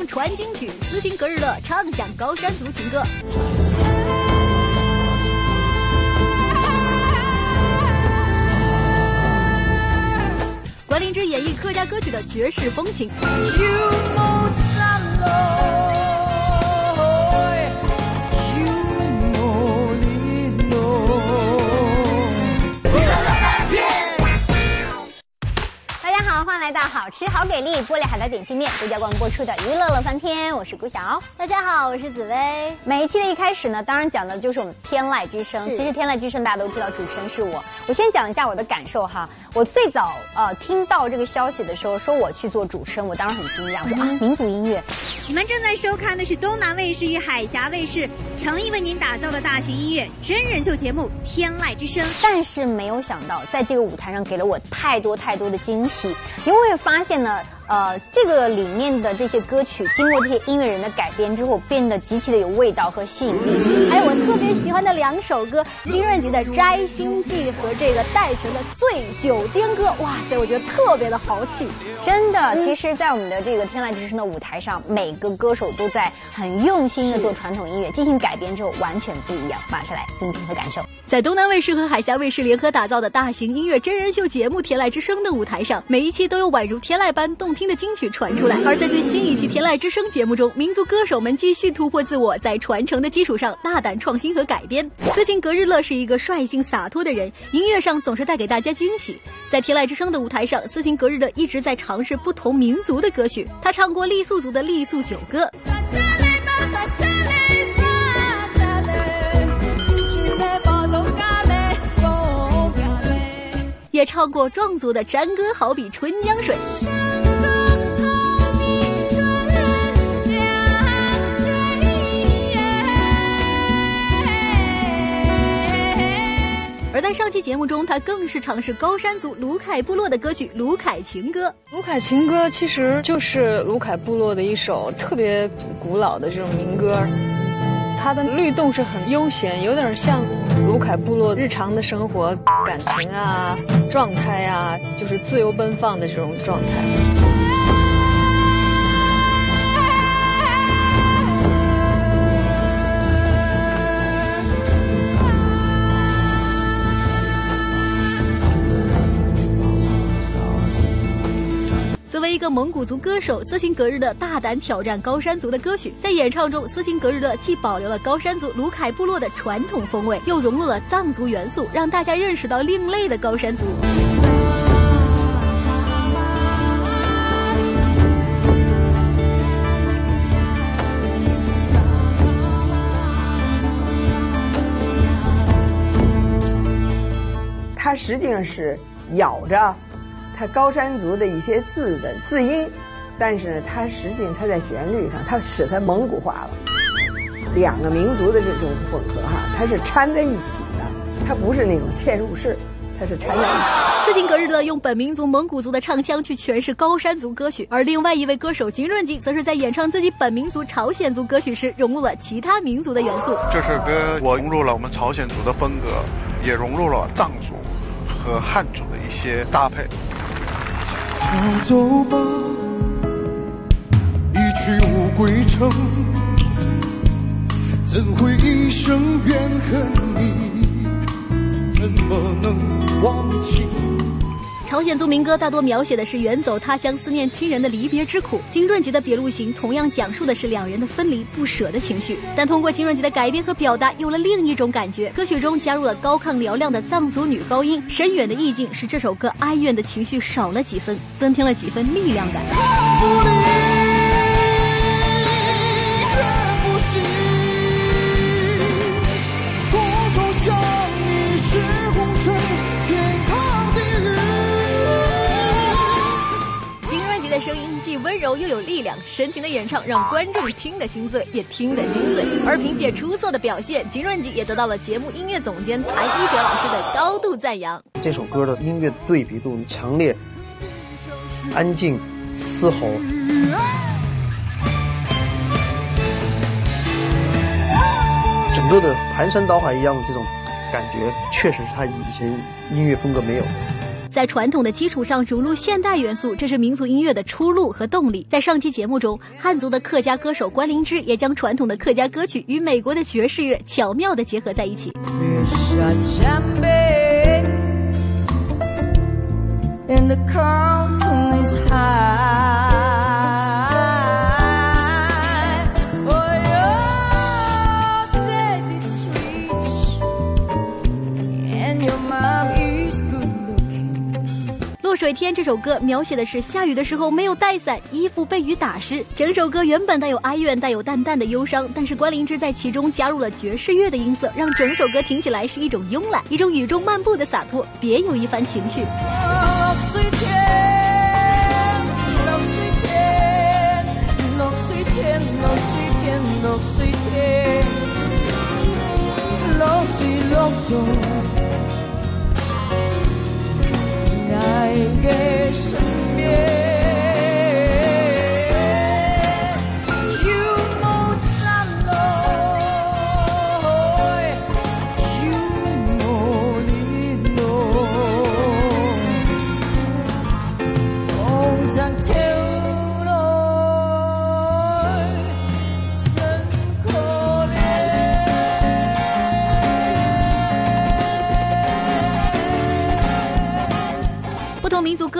声传金曲，斯琴格日乐唱响高山族情歌。关灵芝演绎客家歌曲的绝世风情。来到好吃好给力玻璃海苔点心面独家冠播出的娱乐乐翻天，我是顾晓。大家好，我是紫薇。每一期的一开始呢，当然讲的就是我们天籁之声。其实天籁之声大家都知道，主持人是我。我先讲一下我的感受哈。我最早呃听到这个消息的时候，说我去做主持人，我当时很惊讶，说啊民族音乐。你们正在收看的是东南卫视与海峡卫视诚意为您打造的大型音乐真人秀节目《天籁之声》。但是没有想到，在这个舞台上给了我太多太多的惊喜。你会发现呢。呃，这个里面的这些歌曲，经过这些音乐人的改编之后，变得极其的有味道和吸引力。还有我特别喜欢的两首歌，金润吉的《摘星记》和这个戴荃的《醉酒颠歌》，哇塞，我觉得特别的豪气。真的，其实，在我们的这个天籁之声的舞台上，每个歌手都在很用心的做传统音乐，进行改编之后完全不一样。马上来听听和感受。在东南卫视和海峡卫视联合打造的大型音乐真人秀节目《天籁之声》的舞台上，每一期都有宛如天籁般动听。的金曲传出来，而在最新一期《天籁之声》节目中，民族歌手们继续突破自我，在传承的基础上大胆创新和改编。斯琴格日乐是一个率性洒脱的人，音乐上总是带给大家惊喜。在《天籁之声》的舞台上，斯琴格日乐一直在尝试不同民族的歌曲，他唱过傈僳族的傈僳酒歌。也唱过壮族的山歌，好比春江水。而在上期节目中，他更是尝试高山族卢凯部落的歌曲《卢凯情歌》。卢凯情歌其实就是卢凯部落的一首特别古老的这种民歌。它的律动是很悠闲，有点像卢凯部落日常的生活、感情啊、状态啊，就是自由奔放的这种状态。蒙古族歌手斯琴格日的大胆挑战高山族的歌曲，在演唱中，斯琴格日的既保留了高山族卢凯部落的传统风味，又融入了藏族元素，让大家认识到另类的高山族。它实际上是咬着。它高山族的一些字的字音，但是呢，它实际上它在旋律上，它使它蒙古化了。两个民族的这种混合哈，它是掺在一起的，它不是那种嵌入式，它是掺在一起。斯琴格日乐用本民族蒙古族的唱腔去诠释高山族歌曲，而另外一位歌手金润吉则是在演唱自己本民族朝鲜族歌曲时，融入了其他民族的元素。这首歌我融入了我们朝鲜族的风格，也融入了藏族和汉族的一些搭配。就走吧，一去无归程，怎会一生怨恨你？怎么能忘记？朝鲜族民歌大多描写的是远走他乡、思念亲人的离别之苦。金润吉的《别路行》同样讲述的是两人的分离不舍的情绪，但通过金润吉的改编和表达，有了另一种感觉。歌曲中加入了高亢嘹亮的藏族女高音，深远的意境使这首歌哀怨的情绪少了几分，增添了几分力量感。温柔又有力量，深情的演唱让观众听得心醉，也听得心碎。而凭借出色的表现，金润吉也得到了节目音乐总监谭一哲老师的高度赞扬。这首歌的音乐对比度强烈，安静，嘶吼，整个的盘山倒海一样的这种感觉，确实是他以前音乐风格没有。在传统的基础上融入现代元素，这是民族音乐的出路和动力。在上期节目中，汉族的客家歌手关灵芝也将传统的客家歌曲与美国的爵士乐巧妙地结合在一起。《》这首歌描写的是下雨的时候没有带伞，衣服被雨打湿。整首歌原本带有哀怨，带有淡淡的忧伤，但是关灵芝在其中加入了爵士乐的音色，让整首歌听起来是一种慵懒，一种雨中漫步的洒脱，别有一番情绪。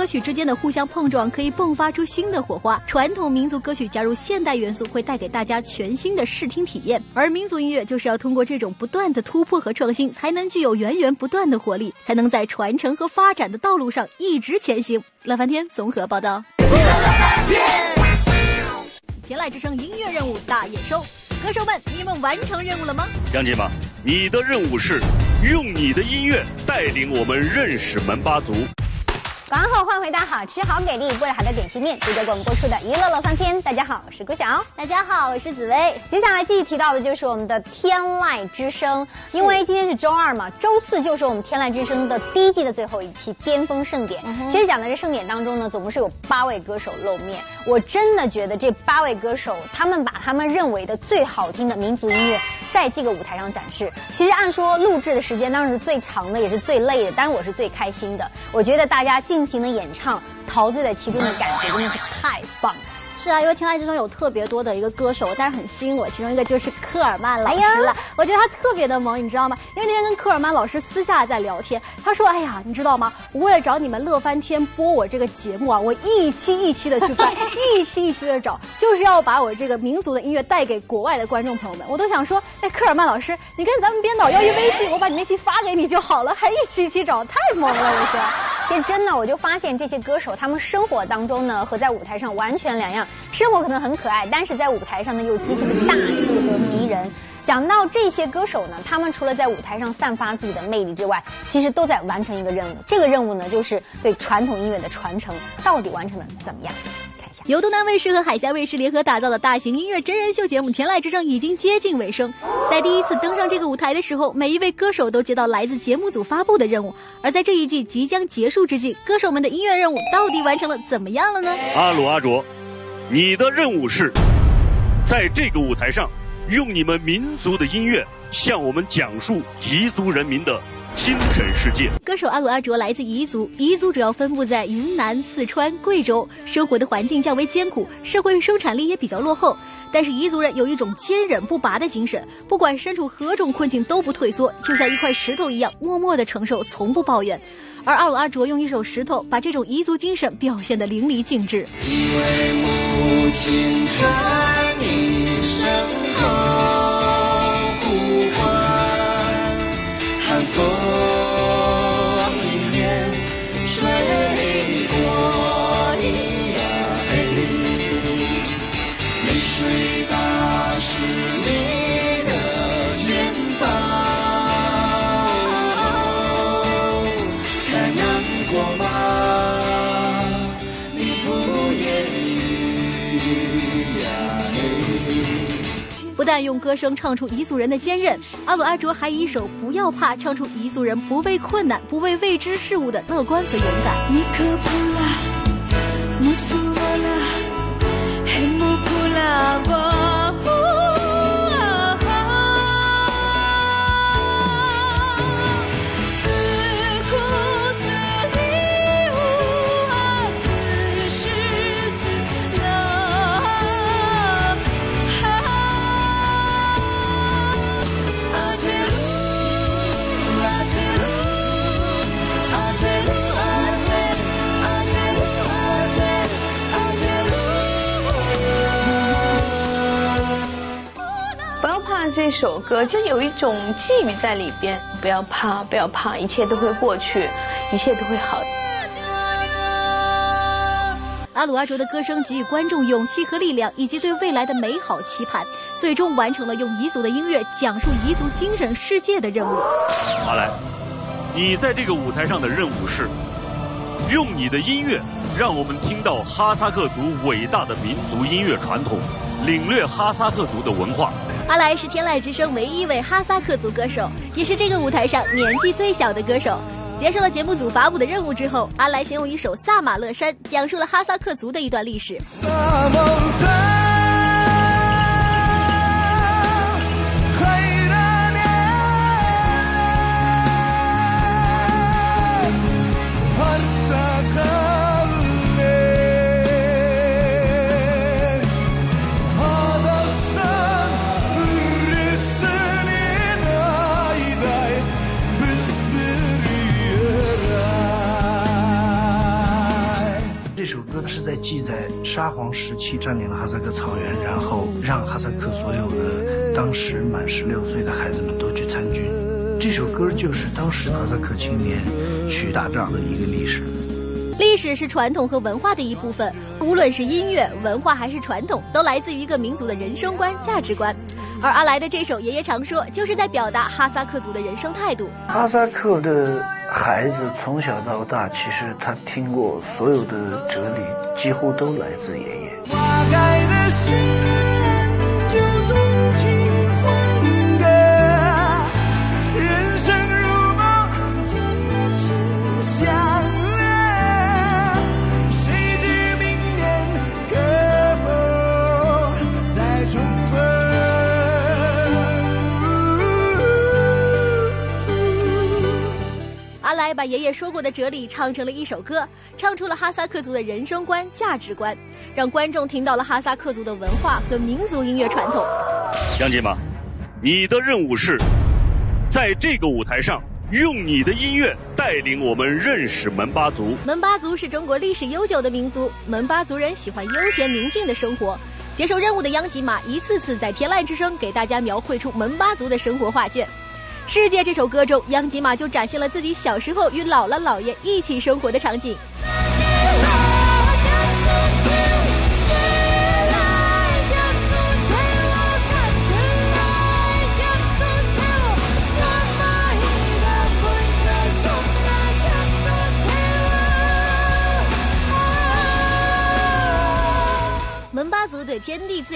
歌曲之间的互相碰撞可以迸发出新的火花。传统民族歌曲加入现代元素，会带给大家全新的视听体验。而民族音乐就是要通过这种不断的突破和创新，才能具有源源不断的活力，才能在传承和发展的道路上一直前行。乐翻天综合报道。天籁之声音乐任务大验收，歌手们，你们完成任务了吗？杨姐吗？你的任务是用你的音乐带领我们认识门巴族。广告后欢迎回到好吃好给力、为了好的点心面，值得给我们播出的娱乐乐翻天。大家好，我是顾晓。大家好，我是紫薇。接下来继续提到的就是我们的天籁之声，因为今天是周二嘛，周四就是我们天籁之声的第一季的最后一期巅峰盛典。其实讲的这盛典当中呢，总共是有八位歌手露面。我真的觉得这八位歌手，他们把他们认为的最好听的民族音乐在这个舞台上展示。其实按说录制的时间当然是最长的，也是最累的，但是我是最开心的。我觉得大家尽情的演唱，陶醉在其中的感觉真的是太棒了。是啊，因为天籁之中有特别多的一个歌手，但是很吸引我，其中一个就是科尔曼老师了。我觉得他特别的萌，你知道吗？因为那天跟科尔曼老师私下在聊天，他说：“哎呀，你知道吗？我为了找你们乐翻天播我这个节目啊，我一期一期的去翻，一期一期的找，就是要把我这个民族的音乐带给国外的观众朋友们。我都想说，哎，科尔曼老师，你跟咱们编导要一微信，我把你那期发给你就好了，还一期一期找，太萌了，我说。其实真的，我就发现这些歌手，他们生活当中呢和在舞台上完全两样，生活可能很。可爱，但是在舞台上呢又极其的大气和迷人。讲到这些歌手呢，他们除了在舞台上散发自己的魅力之外，其实都在完成一个任务。这个任务呢，就是对传统音乐的传承，到底完成的怎么样？由东南卫视和海峡卫视联合打造的大型音乐真人秀节目《天籁之声》已经接近尾声。在第一次登上这个舞台的时候，每一位歌手都接到来自节目组发布的任务。而在这一季即将结束之际，歌手们的音乐任务到底完成了怎么样了呢？阿鲁阿卓。你的任务是，在这个舞台上，用你们民族的音乐向我们讲述彝族人民的精神世界。歌手阿鲁阿卓来自彝族，彝族主要分布在云南、四川、贵州，生活的环境较为艰苦，社会生产力也比较落后。但是彝族人有一种坚韧不拔的精神，不管身处何种困境都不退缩，就像一块石头一样，默默的承受，从不抱怨。而阿鲁阿卓用一首石头，把这种彝族精神表现得淋漓尽致。请看你不但用歌声唱出彝族人的坚韧，阿鲁阿卓还以一首《不要怕》唱出彝族人不畏困难、不畏未知事物的乐观和勇敢。首歌，就有一种寄语在里边，不要怕，不要怕，一切都会过去，一切都会好。阿鲁阿卓的歌声给予观众勇气和力量，以及对未来的美好期盼，最终完成了用彝族的音乐讲述彝族精神世界的任务。阿来，你在这个舞台上的任务是，用你的音乐让我们听到哈萨克族伟大的民族音乐传统，领略哈萨克族的文化。阿来是天籁之声唯一一位哈萨克族歌手，也是这个舞台上年纪最小的歌手。接受了节目组发布的任务之后，阿来先用一首《萨马勒山》讲述了哈萨克族的一段历史。期占领了哈萨克草原，然后让哈萨克所有的当时满十六岁的孩子们都去参军。这首歌就是当时哈萨克青年去打仗的一个历史。历史是传统和文化的一部分，无论是音乐、文化还是传统，都来自于一个民族的人生观、价值观。而阿来的这首《爷爷常说》就是在表达哈萨克族的人生态度。哈萨克的孩子从小到大，其实他听过所有的哲理，几乎都来自爷爷。爷说过的哲理唱成了一首歌，唱出了哈萨克族的人生观、价值观，让观众听到了哈萨克族的文化和民族音乐传统。杨姐妈，你的任务是在这个舞台上用你的音乐带领我们认识门巴族。门巴族是中国历史悠久的民族，门巴族人喜欢悠闲宁静的生活。接受任务的央吉玛一次次在天籁之声给大家描绘出门巴族的生活画卷。世界这首歌中，央吉玛就展现了自己小时候与姥姥姥爷一起生活的场景。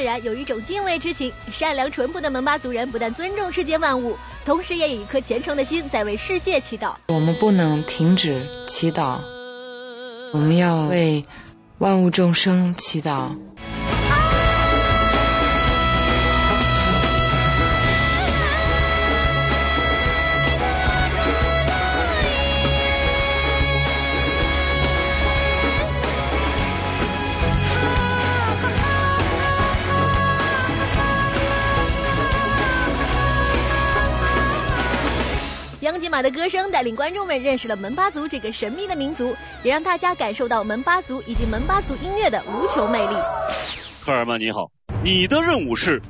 然有一种敬畏之情，善良淳朴的蒙巴族人不但尊重世间万物，同时也以一颗虔诚的心在为世界祈祷。我们不能停止祈祷，我们要为万物众生祈祷。央吉玛的歌声带领观众们认识了门巴族这个神秘的民族，也让大家感受到门巴族以及门巴族音乐的无穷魅力。科尔曼，你好，你的任务是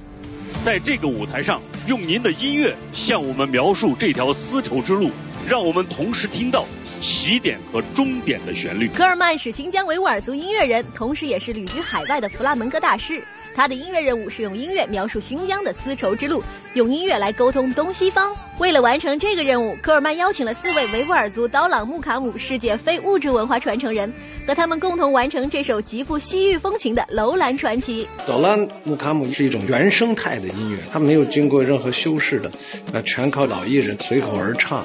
在这个舞台上用您的音乐向我们描述这条丝绸之路，让我们同时听到起点和终点的旋律。科尔曼是新疆维吾尔族音乐人，同时也是旅居海外的弗拉门戈大师。他的音乐任务是用音乐描述新疆的丝绸之路，用音乐来沟通东西方。为了完成这个任务，科尔曼邀请了四位维吾尔族刀朗木卡姆世界非物质文化传承人，和他们共同完成这首极富西域风情的楼兰传奇。刀朗木卡姆是一种原生态的音乐，它没有经过任何修饰的，那全靠老艺人随口而唱。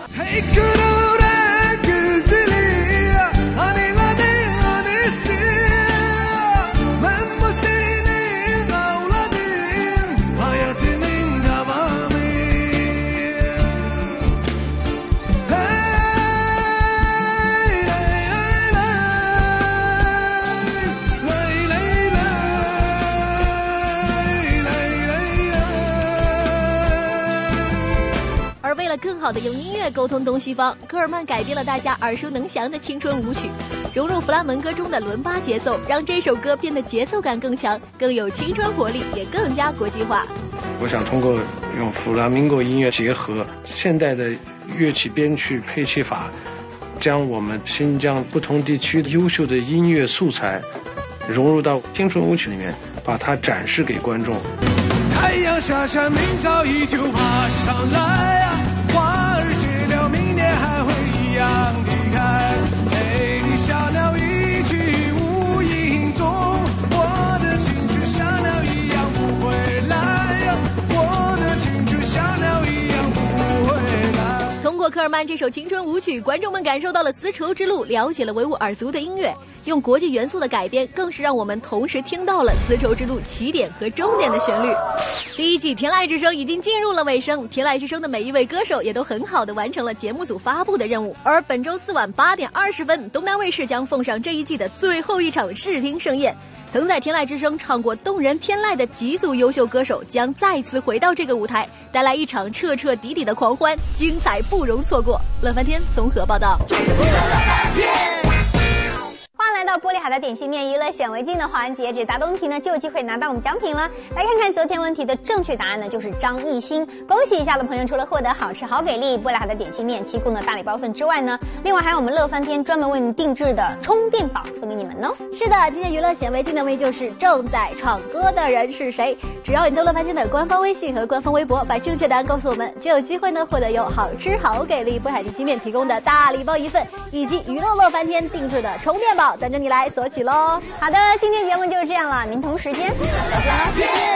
更好的用音乐沟通东西方，科尔曼改编了大家耳熟能详的青春舞曲，融入弗拉门戈中的伦巴节奏，让这首歌变得节奏感更强，更有青春活力，也更加国际化。我想通过用弗拉明戈音乐结合现代的乐器编曲配器法，将我们新疆不同地区优秀的音乐素材融入到青春舞曲里面，把它展示给观众。太阳下山，明早依旧爬上来呀，科尔曼这首青春舞曲，观众们感受到了丝绸之路，了解了维吾尔族的音乐。用国际元素的改编，更是让我们同时听到了丝绸之路起点和终点的旋律。第一季《天籁之声》已经进入了尾声，《天籁之声》的每一位歌手也都很好的完成了节目组发布的任务。而本周四晚八点二十分，东南卫视将奉上这一季的最后一场视听盛宴。曾在《天籁之声》唱过动人天籁的几组优秀歌手将再次回到这个舞台，带来一场彻彻底底的狂欢，精彩不容错过。乐翻天综合报道。欢迎来到玻璃海的点心面娱乐显微镜的环节，这答对问题呢就有机会拿到我们奖品了。来看看昨天问题的正确答案呢，就是张艺兴。恭喜一下的朋友，除了获得好吃好给力玻璃海的点心面提供的大礼包份之外呢，另外还有我们乐翻天专门为你定制的充电宝送给你们哦。是的，今天娱乐显微镜的问题就是正在唱歌的人是谁？只要你登乐翻天的官方微信和官方微博，把正确答案告诉我们，就有机会呢获得由好吃好给力玻璃海点心面提供的大礼包一份，以及娱乐乐翻天定制的充电宝等着你来索取喽。好的，今天节目就是这样了，明同时间再见喽。